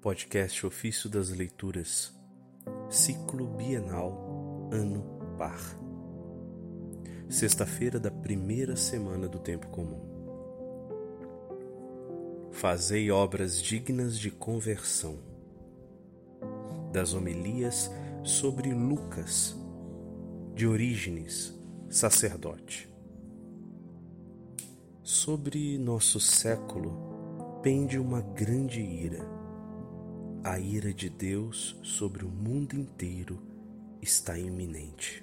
Podcast Ofício das Leituras, Ciclo Bienal, Ano Par. Sexta-feira da primeira semana do Tempo Comum. Fazei obras dignas de conversão. Das homilias sobre Lucas, de Orígenes, sacerdote. Sobre nosso século, pende uma grande ira. A ira de Deus sobre o mundo inteiro está iminente.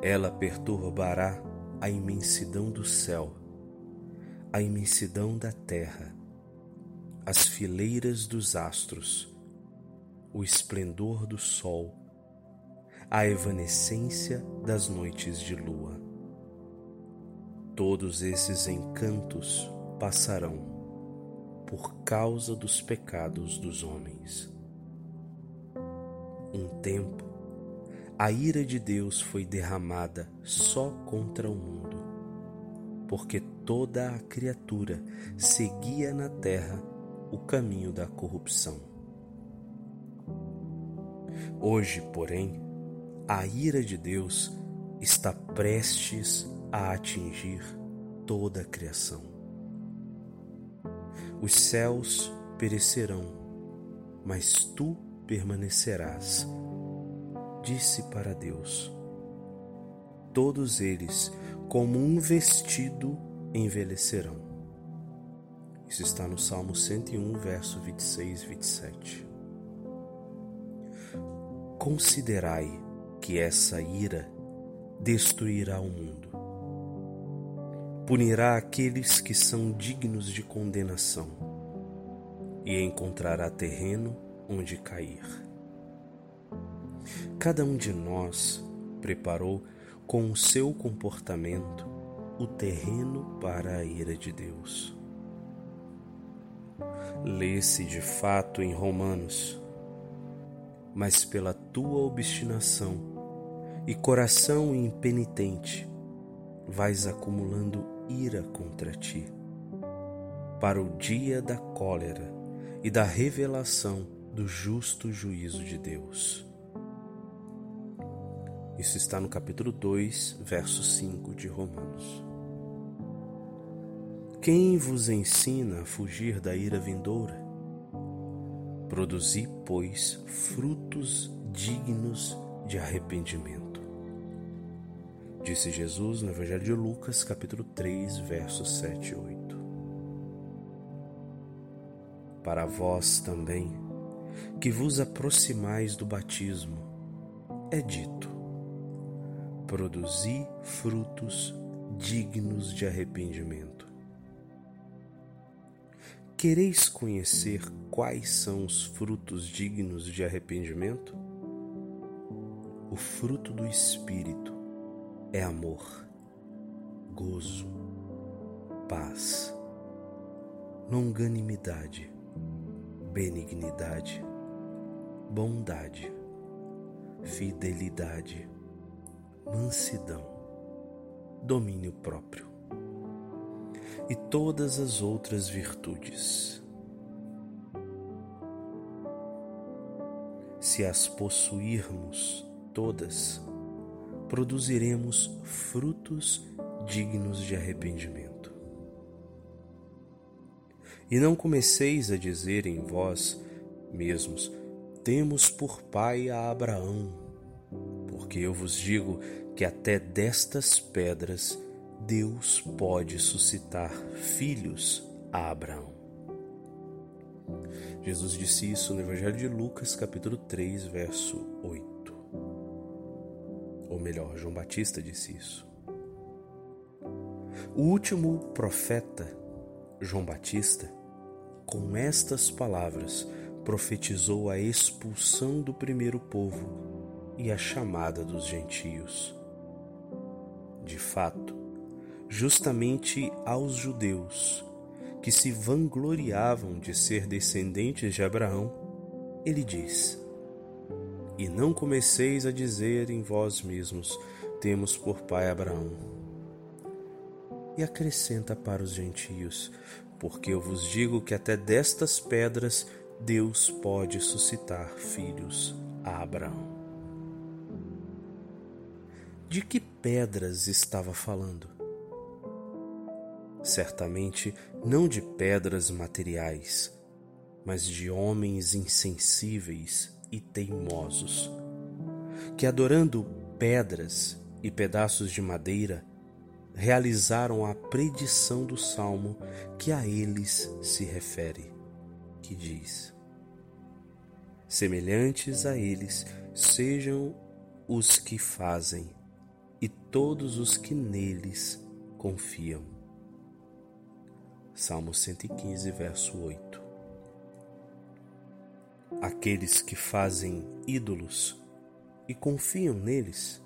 Ela perturbará a imensidão do céu, a imensidão da terra, as fileiras dos astros, o esplendor do sol, a evanescência das noites de lua. Todos esses encantos passarão por causa dos pecados dos homens. Um tempo, a ira de Deus foi derramada só contra o mundo, porque toda a criatura seguia na terra o caminho da corrupção. Hoje, porém, a ira de Deus está prestes a atingir toda a criação. Os céus perecerão, mas tu permanecerás. Disse para Deus: Todos eles, como um vestido, envelhecerão. Isso está no Salmo 101, verso 26 e 27. Considerai que essa ira destruirá o mundo punirá aqueles que são dignos de condenação e encontrará terreno onde cair. Cada um de nós preparou com o seu comportamento o terreno para a ira de Deus. Lê-se de fato em Romanos, mas pela tua obstinação e coração impenitente vais acumulando ira contra ti, para o dia da cólera e da revelação do justo juízo de Deus. Isso está no capítulo 2, verso 5 de Romanos. Quem vos ensina a fugir da ira vindoura? Produzi, pois, frutos dignos de arrependimento disse Jesus no Evangelho de Lucas, capítulo 3, versos 7 e 8. Para vós também, que vos aproximais do batismo, é dito: produzi frutos dignos de arrependimento. Quereis conhecer quais são os frutos dignos de arrependimento? O fruto do Espírito é amor, gozo, paz, longanimidade, benignidade, bondade, fidelidade, mansidão, domínio próprio e todas as outras virtudes. Se as possuirmos todas, produziremos frutos dignos de arrependimento. E não comeceis a dizer em vós mesmos: Temos por pai a Abraão, porque eu vos digo que até destas pedras Deus pode suscitar filhos a Abraão. Jesus disse isso no Evangelho de Lucas, capítulo 3, verso 8 ou melhor, João Batista disse isso. O último profeta, João Batista, com estas palavras, profetizou a expulsão do primeiro povo e a chamada dos gentios. De fato, justamente aos judeus, que se vangloriavam de ser descendentes de Abraão, ele diz: e não comeceis a dizer em vós mesmos: Temos por pai Abraão. E acrescenta para os gentios: porque eu vos digo que até destas pedras Deus pode suscitar filhos a Abraão. De que pedras estava falando? Certamente não de pedras materiais, mas de homens insensíveis e teimosos, que adorando pedras e pedaços de madeira, realizaram a predição do salmo que a eles se refere, que diz: Semelhantes a eles sejam os que fazem e todos os que neles confiam. Salmo 115, verso 8. Aqueles que fazem ídolos e confiam neles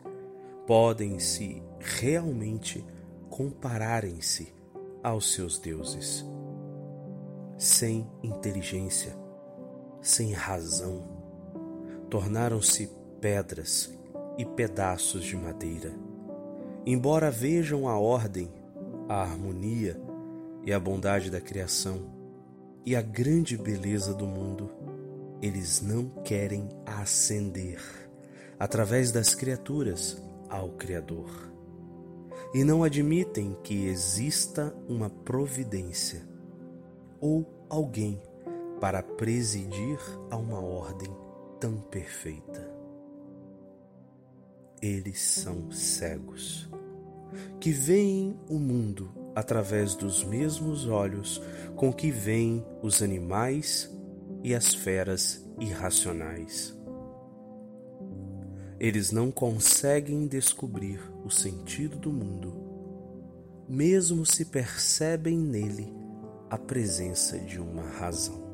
podem se realmente compararem-se aos seus deuses. Sem inteligência, sem razão, tornaram-se pedras e pedaços de madeira. Embora vejam a ordem, a harmonia e a bondade da criação e a grande beleza do mundo, eles não querem ascender através das criaturas ao Criador e não admitem que exista uma providência ou alguém para presidir a uma ordem tão perfeita. Eles são cegos, que veem o mundo através dos mesmos olhos com que veem os animais e as feras irracionais. Eles não conseguem descobrir o sentido do mundo, mesmo se percebem nele a presença de uma razão.